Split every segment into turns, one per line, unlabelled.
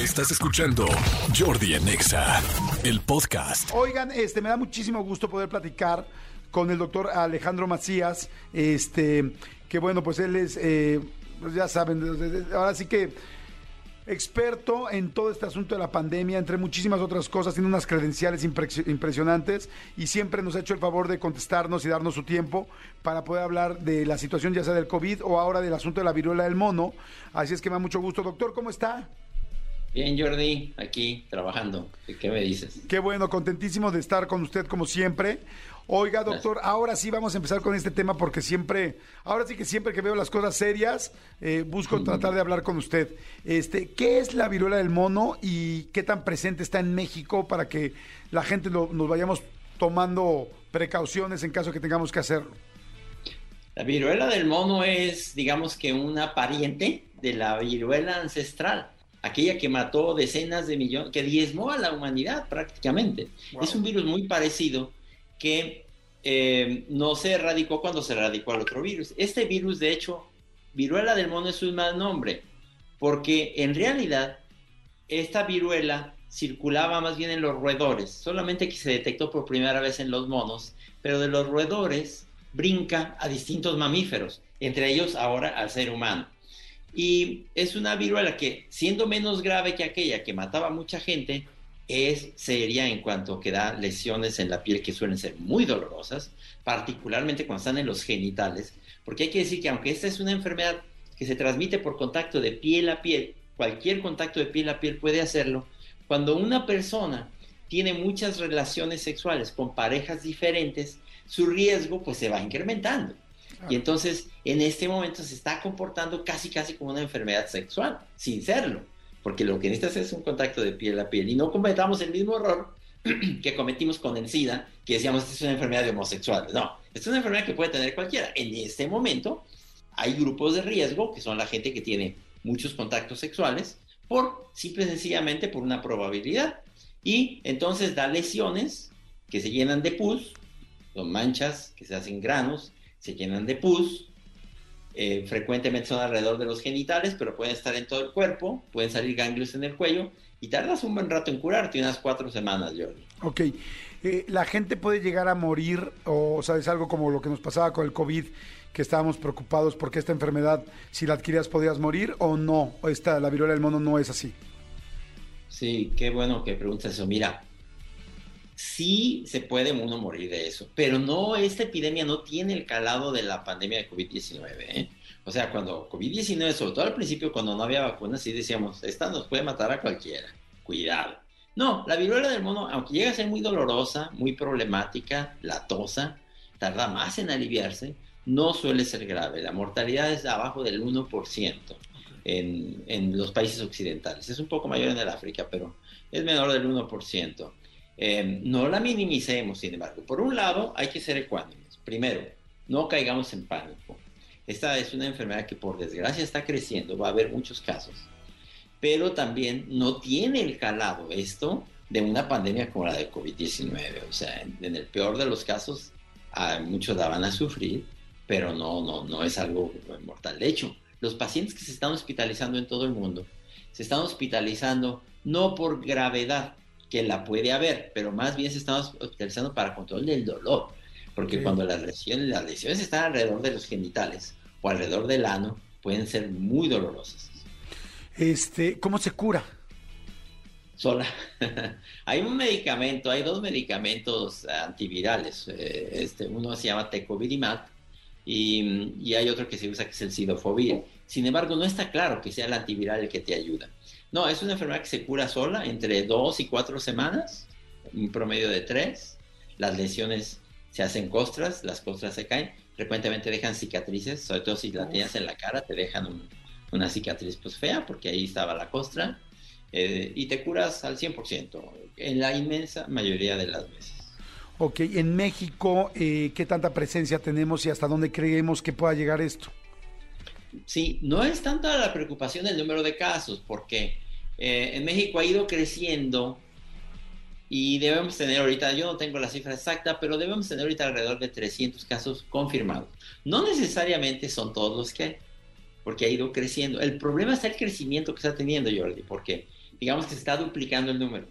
Estás escuchando Jordi Anexa, el podcast.
Oigan, este, me da muchísimo gusto poder platicar con el doctor Alejandro Macías, este, que bueno, pues él es, eh, pues ya saben, ahora sí que experto en todo este asunto de la pandemia, entre muchísimas otras cosas, tiene unas credenciales impresionantes y siempre nos ha hecho el favor de contestarnos y darnos su tiempo para poder hablar de la situación ya sea del COVID o ahora del asunto de la viruela del mono. Así es que me da mucho gusto. Doctor, ¿cómo está?
Bien, Jordi, aquí trabajando. ¿Qué me dices?
Qué bueno, contentísimo de estar con usted como siempre. Oiga, doctor, ahora sí vamos a empezar con este tema porque siempre, ahora sí que siempre que veo las cosas serias, eh, busco tratar de hablar con usted. Este, ¿qué es la viruela del mono y qué tan presente está en México para que la gente nos vayamos tomando precauciones en caso que tengamos que hacerlo?
La viruela del mono es, digamos que una pariente de la viruela ancestral aquella que mató decenas de millones, que diezmó a la humanidad prácticamente. Es un virus muy parecido que eh, no se erradicó cuando se erradicó al otro virus. Este virus, de hecho, viruela del mono es un mal nombre, porque en realidad esta viruela circulaba más bien en los roedores, solamente que se detectó por primera vez en los monos, pero de los roedores brinca a distintos mamíferos, entre ellos ahora al ser humano. Y es una viruela que, siendo menos grave que aquella que mataba a mucha gente, es seria en cuanto que da lesiones en la piel que suelen ser muy dolorosas, particularmente cuando están en los genitales, porque hay que decir que aunque esta es una enfermedad que se transmite por contacto de piel a piel, cualquier contacto de piel a piel puede hacerlo, cuando una persona tiene muchas relaciones sexuales con parejas diferentes, su riesgo pues se va incrementando. Y entonces, en este momento se está comportando casi, casi como una enfermedad sexual, sin serlo. Porque lo que necesitas es un contacto de piel a piel. Y no cometamos el mismo error que cometimos con el SIDA, que decíamos que es una enfermedad de homosexuales. No, es una enfermedad que puede tener cualquiera. En este momento, hay grupos de riesgo, que son la gente que tiene muchos contactos sexuales, por simple y sencillamente por una probabilidad. Y entonces da lesiones que se llenan de pus, son manchas que se hacen granos, se llenan de pus, eh, frecuentemente son alrededor de los genitales, pero pueden estar en todo el cuerpo, pueden salir ganglios en el cuello y tardas un buen rato en curarte, unas cuatro semanas, Jordi.
Ok, eh, ¿la gente puede llegar a morir o sabes algo como lo que nos pasaba con el COVID, que estábamos preocupados porque esta enfermedad, si la adquirías, podías morir o no? Esta, la viruela del mono no es así.
Sí, qué bueno que preguntas eso. Mira, sí se puede uno morir de eso, pero no, esta epidemia no tiene el calado de la pandemia de COVID-19. ¿eh? O sea, cuando COVID-19, sobre todo al principio, cuando no había vacunas, sí decíamos, esta nos puede matar a cualquiera, cuidado. No, la viruela del mono, aunque llega a ser muy dolorosa, muy problemática, latosa, tarda más en aliviarse, no suele ser grave. La mortalidad es abajo del 1% en, en los países occidentales. Es un poco mayor en el África, pero es menor del 1%. Em, no la minimicemos, sin embargo. Por un lado, hay que ser ecuánimes. Primero, no caigamos en pánico. Esta es una enfermedad que por desgracia está creciendo, va a haber muchos casos, pero también no tiene el calado esto de una pandemia como la de COVID-19. O sea, en, el peor de los casos, muchos la van a sufrir, pero no, no, no es algo mortal. De hecho, los pacientes que se están hospitalizando en todo el mundo se están hospitalizando no por gravedad, que la puede haber, pero más bien se están hospitalizando para control del dolor, porque cuando las lesiones, las lesiones están alrededor de los genitales o alrededor del ano, pueden ser muy dolorosas.
Este, ¿cómo se cura?
Sola. hay un medicamento, hay dos medicamentos antivirales. Eh, este, uno se llama Tecovirimat y, y, hay otro que se usa que es el Sidofovir. Sin embargo, no está claro que sea el antiviral el que te ayuda. No, es una enfermedad que se cura sola entre dos y cuatro semanas, un promedio de tres. Las lesiones se hacen costras, las costras se caen, frecuentemente dejan cicatrices, sobre todo si la tienes en la cara, te dejan una cicatriz pues fea, porque ahí estaba la costra, eh, y te curas al 100%, en la inmensa mayoría de las veces.
Ok, en México, eh, ¿qué tanta presencia tenemos y hasta dónde creemos que pueda llegar esto?
Sí, no es tanta la preocupación del número de casos, porque eh, en México ha ido creciendo y debemos tener ahorita, yo no tengo la cifra exacta, pero debemos tener ahorita alrededor de 300 casos confirmados. No necesariamente son todos los que porque ha ido creciendo. El problema está el crecimiento que está teniendo Jordi, porque digamos que se está duplicando el número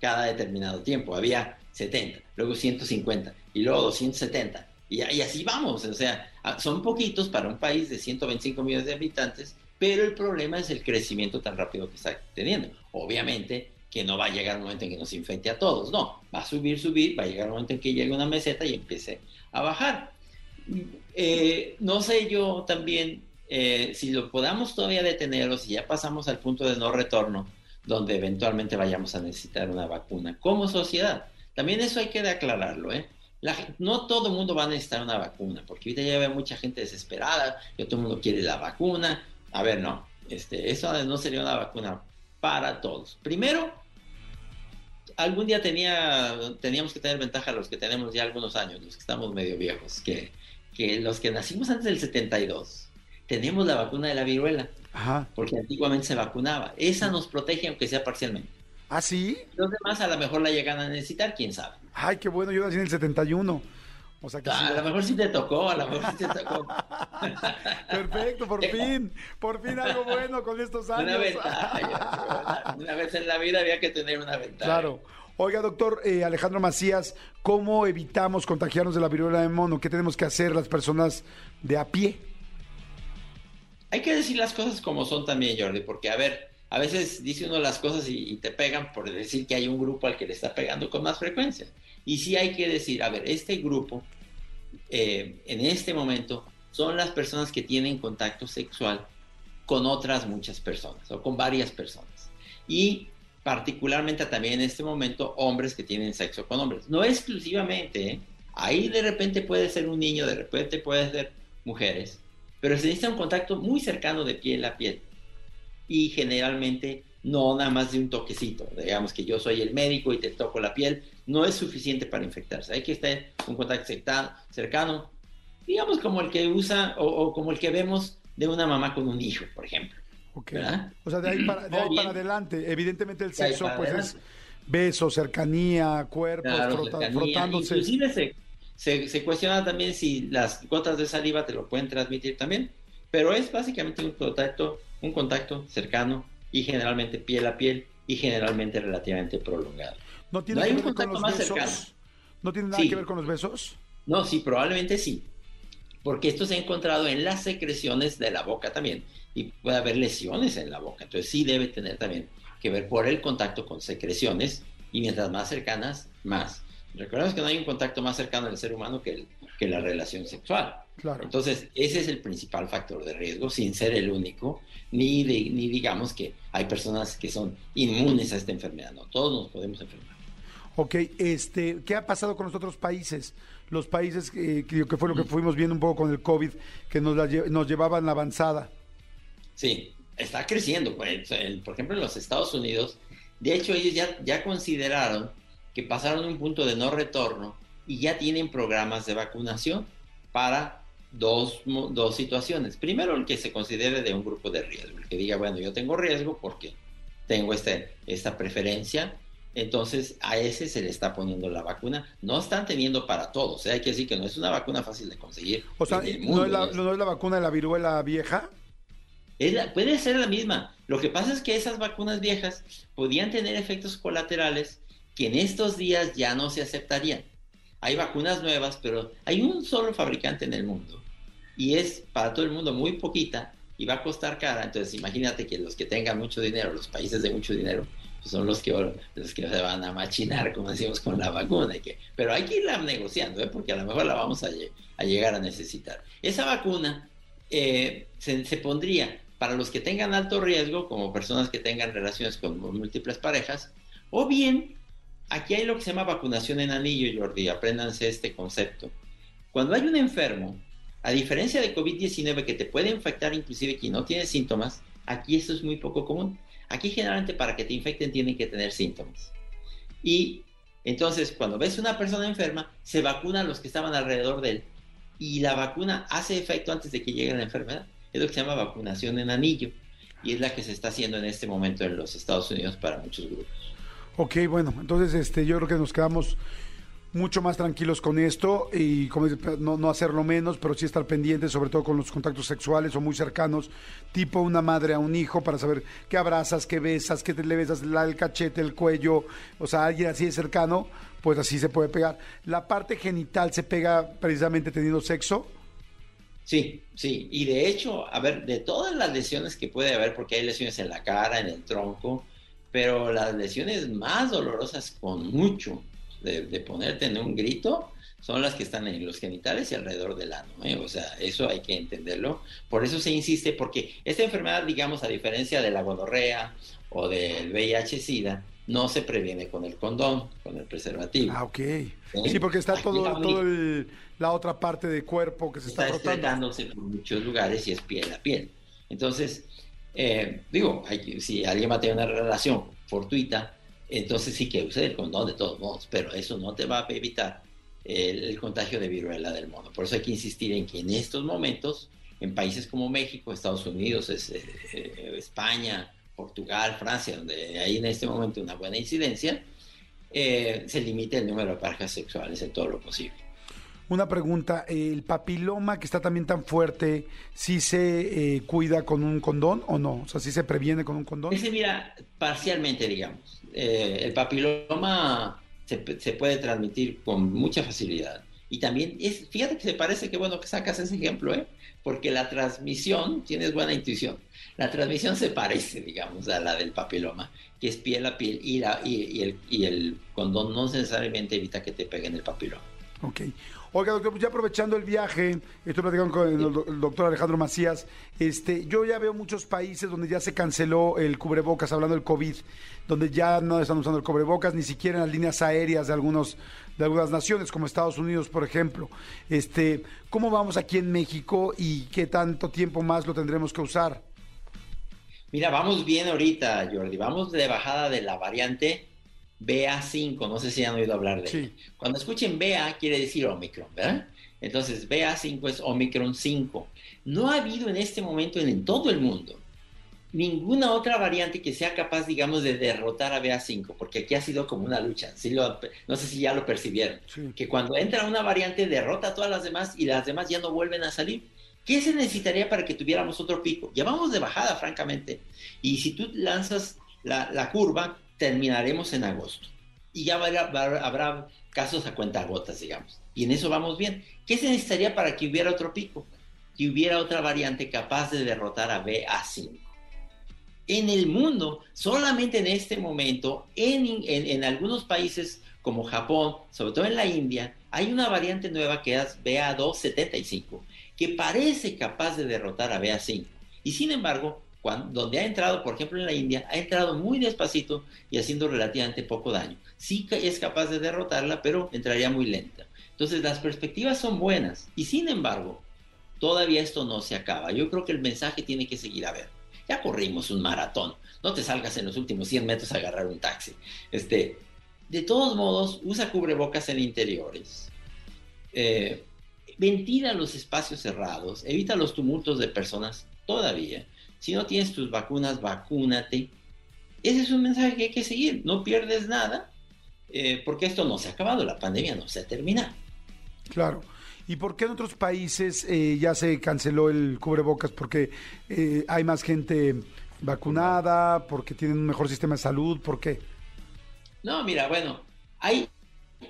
cada determinado tiempo. Había 70, luego 150 y luego 270. Y, así vamos, o sea, son poquitos para un país de 125 millones de habitantes, pero el problema es el crecimiento tan rápido que está teniendo. Obviamente que no va a llegar un momento en que nos infecte a todos, no, va a subir, subir, va a llegar un momento en que llegue una meseta y empiece a bajar. Eh, no sé yo también eh, si lo podamos todavía detener o si ya pasamos al punto de no retorno, donde eventualmente vayamos a necesitar una vacuna como sociedad. También eso hay que aclararlo, ¿eh? No todo el mundo va a necesitar una vacuna, porque ahorita ya ve mucha gente desesperada, ya todo el mundo quiere la vacuna. A ver, no, este, eso no sería una vacuna para todos. Primero, algún día tenía, teníamos que tener ventaja los que tenemos ya algunos años, los que estamos medio viejos, que, que los que nacimos antes del 72, tenemos la vacuna de la viruela, porque antiguamente se vacunaba. Esa nos protege aunque sea parcialmente.
¿Ah, sí?
Los demás a lo mejor la llegan a necesitar, quién sabe.
Ay, qué bueno, yo nací en el 71. O sea que
a lo mejor sí te tocó, a lo mejor sí te tocó.
Perfecto, por fin, por fin algo bueno con estos años.
Una ventaja, una vez en la vida había que tener una ventaja.
Claro. Oiga, doctor eh, Alejandro Macías, ¿cómo evitamos contagiarnos de la viruela de mono? ¿Qué tenemos que hacer las personas de a pie?
Hay que decir las cosas como son también, Jordi, porque a ver, a veces dice uno las cosas y, te pegan por decir que hay un grupo al que le está pegando con más frecuencia. Y sí hay que decir, a ver, este grupo eh, en este momento son las personas que tienen contacto sexual con otras muchas personas o con varias personas. Y particularmente también en este momento hombres que tienen sexo con hombres. No exclusivamente, ¿eh? ahí de repente puede ser un niño, de repente puede ser mujeres, pero se necesita un contacto muy cercano de piel a piel y generalmente no nada más de un toquecito. Digamos que yo soy el médico y te toco la piel, no es suficiente para infectarse. Hay que estar un contacto cercano, digamos como el que usa o, como el que vemos de una mamá con un hijo, por ejemplo.
O sea, de ahí, para, adelante. Evidentemente el sexo pues es beso, cercanía, cuerpo, frotándose.
Inclusive se, se cuestiona también si las gotas de saliva te lo pueden transmitir también, pero es básicamente un contacto un contacto cercano y generalmente piel a piel y generalmente relativamente prolongado.
¿No tiene que ver con los besos? ¿No tiene nada que ver con los besos?
No, sí, probablemente sí. Porque esto se ha encontrado en las secreciones de la boca también. Y puede haber lesiones en la boca. Entonces sí debe tener también que ver por el contacto con secreciones. Y mientras más cercanas, más. Recordemos que no hay un contacto más cercano del ser humano que, el, que la relación sexual.
Claro.
Entonces, ese es el principal factor de riesgo, sin ser el único, ni, ni digamos que hay personas que son inmunes a esta enfermedad, no, todos nos podemos enfermar.
Ok, este, ¿qué ha pasado con los otros países? Los países que, que fue lo que fuimos viendo un poco con el COVID, que nos, nos llevaban la avanzada.
Sí, está creciendo. Pues, por ejemplo, en los Estados Unidos, de hecho, ellos ya, ya consideraron que pasaron un punto de no retorno y ya tienen programas de vacunación para dos, dos situaciones. Primero, el que se considere de un grupo de riesgo, el que diga, bueno, yo tengo riesgo porque tengo este, esta preferencia, entonces a ese se le está poniendo la vacuna. No están teniendo para todos, ¿eh? hay que decir que no es una vacuna fácil de conseguir.
O sea, ¿no, es la, ¿no es la vacuna de la viruela vieja?
puede ser la misma. Lo que pasa es que esas vacunas viejas podían tener efectos colaterales que en estos días ya no se aceptarían. Hay vacunas nuevas, pero hay un solo fabricante en el mundo y es para todo el mundo muy poquita y va a costar cara. Entonces imagínate que los que tengan mucho dinero, los países de mucho dinero, pues son los que, los que se van a machinar, como decimos, con la vacuna. que, pero hay que irla negociando, ¿eh? porque a lo mejor la vamos a, llegar a necesitar. Esa vacuna eh, se, se pondría para los que tengan alto riesgo, como personas que tengan relaciones con múltiples parejas, o bien aquí hay lo que se llama vacunación en anillo, Jordi, apréndanse este concepto. Cuando hay un enfermo, a diferencia de COVID-19 que te puede infectar inclusive quien no tiene síntomas, aquí esto es muy poco común. Aquí generalmente para que te infecten tienen que tener síntomas. Y entonces cuando ves una persona enferma, se vacuna a los que estaban alrededor de él y la vacuna hace efecto antes de que llegue la enfermedad. Es lo que se llama vacunación en anillo y es la que se está haciendo en este momento en los Estados Unidos para muchos grupos.
Ok, bueno, entonces este, yo creo que nos quedamos mucho más tranquilos con esto y como no, no hacerlo menos, pero sí estar pendientes, sobre todo con los contactos sexuales o muy cercanos, tipo una madre a un hijo, para saber qué abrazas, qué besas, qué te le besas el cachete, el cuello, o sea, alguien así de cercano, pues así se puede pegar. ¿La parte genital se pega precisamente teniendo sexo?
Sí, sí. Y de hecho, a ver, de todas las lesiones que puede haber, porque hay lesiones en la cara, en el tronco, pero las lesiones más dolorosas con mucho de, ponerte en un grito son las que están en los genitales y alrededor del ano. ¿eh? O sea, eso hay que entenderlo. Por eso se insiste, porque esta enfermedad, digamos, a diferencia de la gonorrea o del VIH-Sida, no se previene con el condón, con el preservativo.
Ah, ok. Sí, porque está todo, todo la otra parte del cuerpo que se está, está
estretándose por muchos lugares y es piel a piel. Entonces, eh, digo, si alguien va a tener una relación fortuita, entonces sí que use el condón de todos modos, pero eso no te va a evitar el, contagio de viruela del mono. Por eso hay que insistir en que en estos momentos, en países como México, Estados Unidos, eh, eh, España, Portugal, Francia, donde hay en este momento una buena incidencia, eh, se limite el número de parejas sexuales en todo lo posible.
Una pregunta, ¿el papiloma que está también tan fuerte, sí se eh, cuida con un condón o no? O sea, ¿sí se previene con un condón?
Ese, mira, parcialmente, digamos. Eh, el papiloma se, se, puede transmitir con mucha facilidad. Y también, es, fíjate que se parece que bueno que sacas ese ejemplo, ¿eh? porque la transmisión, tienes buena intuición, la transmisión se parece, digamos, a la del papiloma, que es piel a piel y, la, y, el, y el condón no necesariamente evita que te peguen el papiloma.
Ok. Oiga, doctor, pues ya aprovechando el viaje, estoy platicando con el, doctor Alejandro Macías, este, yo ya veo muchos países donde ya se canceló el cubrebocas, hablando del COVID, donde ya no están usando el cubrebocas, ni siquiera en las líneas aéreas de algunos de algunas naciones, como Estados Unidos, por ejemplo. Este, ¿Cómo vamos aquí en México y qué tanto tiempo más lo tendremos que usar?
Mira, vamos bien ahorita, Jordi. Vamos de bajada de la variante BA5. No sé si han oído hablar de ella. Cuando escuchen BA, quiere decir Omicron, ¿verdad? Entonces, BA5 es Omicron 5. No ha habido en este momento en todo el mundo ninguna otra variante que sea capaz, digamos, de derrotar a BA5, porque aquí ha sido como una lucha. no sé si ya lo percibieron. Que cuando entra una variante derrota a todas las demás y las demás ya no vuelven a salir. ¿Qué se necesitaría para que tuviéramos otro pico? Ya vamos de bajada, francamente. Y si tú lanzas la, curva, terminaremos en agosto. Y ya habrá, casos a cuentagotas, digamos. Y en eso vamos bien. ¿Qué se necesitaría para que hubiera otro pico? Que hubiera otra variante capaz de derrotar a BA5 en el mundo, solamente en este momento, en, algunos países como Japón, sobre todo en la India, hay una variante nueva que es BA275, que parece capaz de derrotar a BA5. Y sin embargo, cuando, donde ha entrado, por ejemplo en la India, ha entrado muy despacito y haciendo relativamente poco daño. Sí es capaz de derrotarla, pero entraría muy lenta. Entonces las perspectivas son buenas y sin embargo, todavía esto no se acaba. Yo creo que el mensaje tiene que seguir a ver ya corrimos un maratón, no te salgas en los últimos 100 metros a agarrar un taxi. Este, de todos modos, usa cubrebocas en interiores. Eh, ventila los espacios cerrados, evita los tumultos de personas todavía. Si no tienes tus vacunas, vacúnate. Ese es un mensaje que hay que seguir. No pierdes nada, eh, porque esto no se ha acabado, la pandemia no se ha terminado.
Claro. ¿Y por qué en otros países eh, ya se canceló el cubrebocas? Porque eh, hay más gente vacunada, porque tienen un mejor sistema de salud, ¿por qué?
No, mira, bueno, hay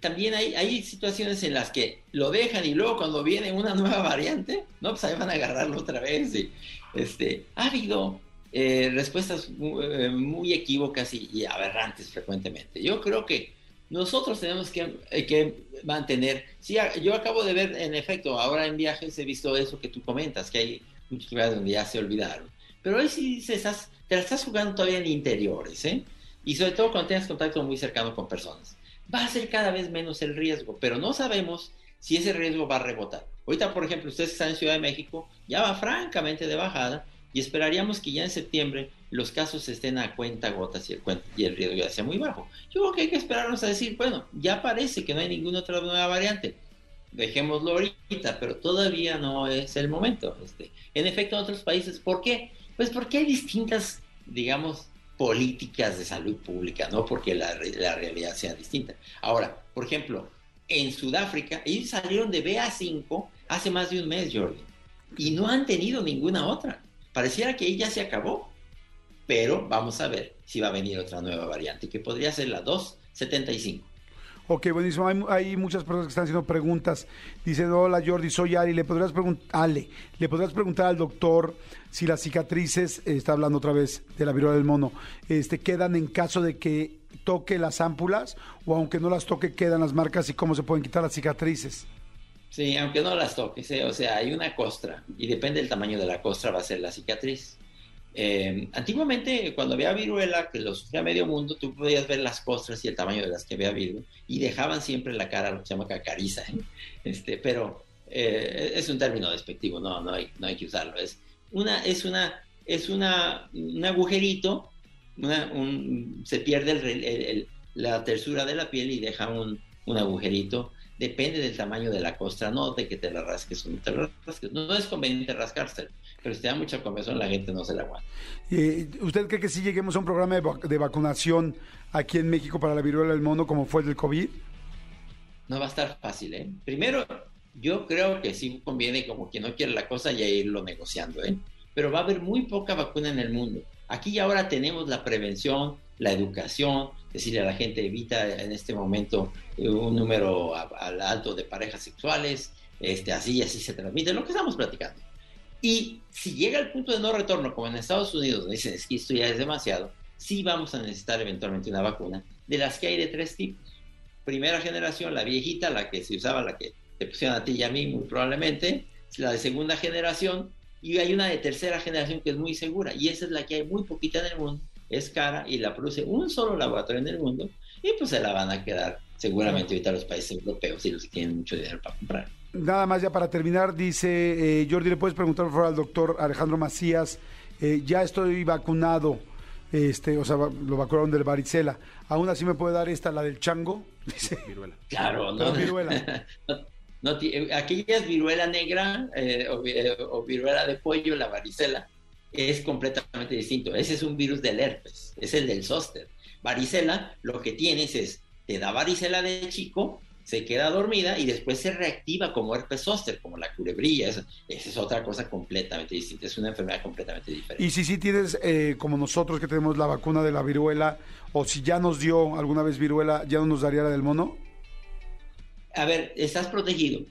también hay, hay situaciones en las que lo dejan y luego cuando viene una nueva variante, no, pues ahí van a agarrarlo otra vez. Y, este, ha habido eh, respuestas muy, equívocas y, aberrantes frecuentemente. Yo creo que nosotros tenemos que, eh, que mantener, sí, yo acabo de ver, en efecto, ahora en viajes he visto eso que tú comentas, que hay muchos lugares donde ya se olvidaron, pero hoy sí te, estás, te la estás jugando todavía en interiores, ¿eh? Y sobre todo cuando tengas contacto muy cercano con personas. Va a ser cada vez menos el riesgo, pero no sabemos si ese riesgo va a rebotar. Ahorita, por ejemplo, ustedes están en Ciudad de México, ya va francamente de bajada y esperaríamos que ya en septiembre los casos estén a cuenta gotas y el, y el riesgo ya sea muy bajo. Yo creo que hay que esperarnos a decir, bueno, ya parece que no hay ninguna otra nueva variante. Dejémoslo ahorita, pero todavía no es el momento. Este, en efecto, en otros países, ¿por qué? Pues porque hay distintas, digamos, políticas de salud pública, no porque la, realidad sea distinta. Ahora, por ejemplo, en Sudáfrica, ellos salieron de BA5 hace más de un mes, Jordi, y no han tenido ninguna otra. Pareciera que ya se acabó, pero vamos a ver si va a venir otra nueva variante, que podría ser la 275.
Ok, buenísimo. Hay, muchas personas que están haciendo preguntas. Dice, hola Jordi, soy Ali. ¿Le podrías, Ale, ¿le podrías preguntar al doctor si las cicatrices, está hablando otra vez de la viruela del mono, este, quedan en caso de que toque las ámpulas o aunque no las toque quedan las marcas y cómo se pueden quitar las cicatrices?
Sí, aunque no las toques, o sea, hay una costra y depende del tamaño de la costra va a ser la cicatriz. Eh, antiguamente, cuando había viruela, que lo sufría medio mundo, tú podías ver las costras y el tamaño de las que había viruela y dejaban siempre la cara, lo que se llama cacariza. ¿eh? Este, pero eh, es un término despectivo, no, no, hay, no hay que usarlo. Es, una, es, una, es una, un agujerito, se pierde la tersura de la piel y deja un, un agujerito depende del tamaño de la costra, no de que te la rasques o no te la rasques. No es conveniente rascarse, pero si te da mucha comezón, la gente no se la aguanta.
Eh, ¿Usted cree que sí lleguemos a un programa de, vacunación aquí en México para la viruela del mono como fue el del COVID?
No va a estar fácil, ¿eh? Primero, yo creo que sí conviene como quien no quiere la cosa ya irlo negociando, ¿eh? Pero va a haber muy poca vacuna en el mundo. Aquí y ahora tenemos la prevención, la educación, decirle a la gente evita en este momento eh, un número al alto de parejas sexuales, este, así y así se transmite, lo que estamos platicando. Y si llega el punto de no retorno, como en Estados Unidos, donde dicen es que esto ya es demasiado, sí vamos a necesitar eventualmente una vacuna, de las que hay de tres tipos. Primera generación, la viejita, la que se usaba, la que te pusieron a ti y a mí muy probablemente, la de segunda generación, y hay una de tercera generación que es muy segura, y esa es la que hay muy poquita en el mundo, es cara y la produce un solo laboratorio en el mundo y pues se la van a quedar seguramente ahorita los países europeos y los que tienen mucho dinero para comprar.
Nada más ya para terminar, dice eh, Jordi, le puedes preguntar por favor al doctor Alejandro Macías, eh, ya estoy vacunado, este, o sea, lo vacunaron del varicela, aún así me puede dar esta, la del chango, dice.
Viruela. Claro, no. viruela. No, aquella es viruela negra eh, o, o, viruela de pollo, la varicela, es completamente distinto. Ese es un virus del herpes, es el del zóster. Varicela, lo que tienes es, te da varicela de chico, se queda dormida y después se reactiva como herpes zóster, como la culebrilla. Esa, es otra cosa completamente distinta, es una enfermedad completamente diferente.
Y si sí tienes, eh, como nosotros que tenemos la vacuna de la viruela, o si ya nos dio alguna vez viruela, ¿ya no nos daría la del mono?
A ver, estás protegido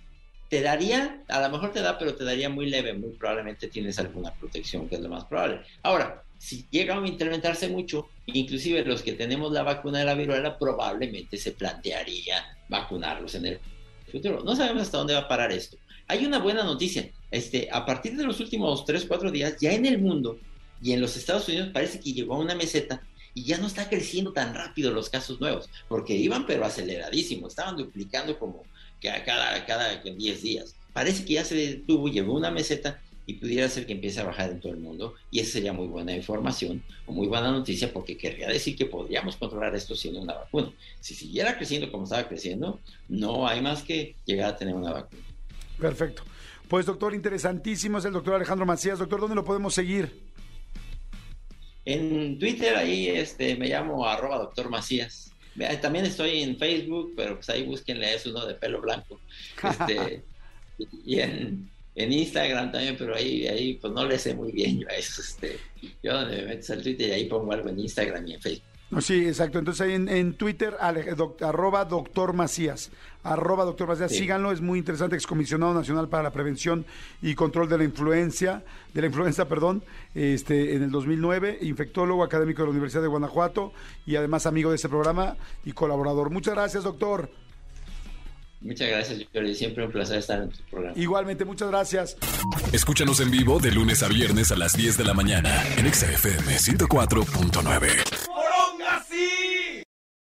te daría, a lo mejor te da, pero te daría muy leve, muy probablemente tienes alguna protección, que es lo más probable. Ahora, si llega a incrementarse mucho, inclusive los que tenemos la vacuna de la viruela, probablemente se plantearía vacunarlos en el futuro. No sabemos hasta dónde va a parar esto. Hay una buena noticia. Este, a partir de los últimos 3, 4 días, ya en el mundo y en los Estados Unidos parece que llegó a una meseta y ya no está creciendo tan rápido los casos nuevos, porque iban pero aceleradísimo, estaban duplicando como que a cada, cada 10 días. Parece que ya se detuvo, llevó una meseta y pudiera ser que empiece a bajar en todo el mundo y esa sería muy buena información o muy buena noticia porque querría decir que podríamos controlar esto siendo una vacuna. Si siguiera creciendo como estaba creciendo, no hay más que llegar a tener una vacuna.
Perfecto. Pues doctor, interesantísimo es el doctor Alejandro Macías. Doctor, ¿dónde lo podemos seguir?
En Twitter ahí este, me llamo arroba doctor Macías. También estoy en Facebook, pero pues ahí búsquenle, es uno de pelo blanco. Este, y en, Instagram también, pero ahí, ahí pues no le sé muy bien yo a eso. Este, yo donde me metes al Twitter y ahí pongo algo en Instagram y en Facebook.
Sí, exacto. Entonces ahí en, Twitter, arroba doctor Macías. Arroba doctor Macías. Síganlo, es muy interesante, excomisionado nacional para la prevención y control de la influencia, de la influenza, perdón, este, en el 2009, infectólogo académico de la Universidad de Guanajuato y además amigo de este programa y colaborador. Muchas gracias, doctor.
Muchas gracias, Jordi. Siempre un placer estar en tu programa.
Igualmente, muchas gracias.
Escúchanos en vivo de lunes a viernes a las 10 de la mañana en XFM 104.9.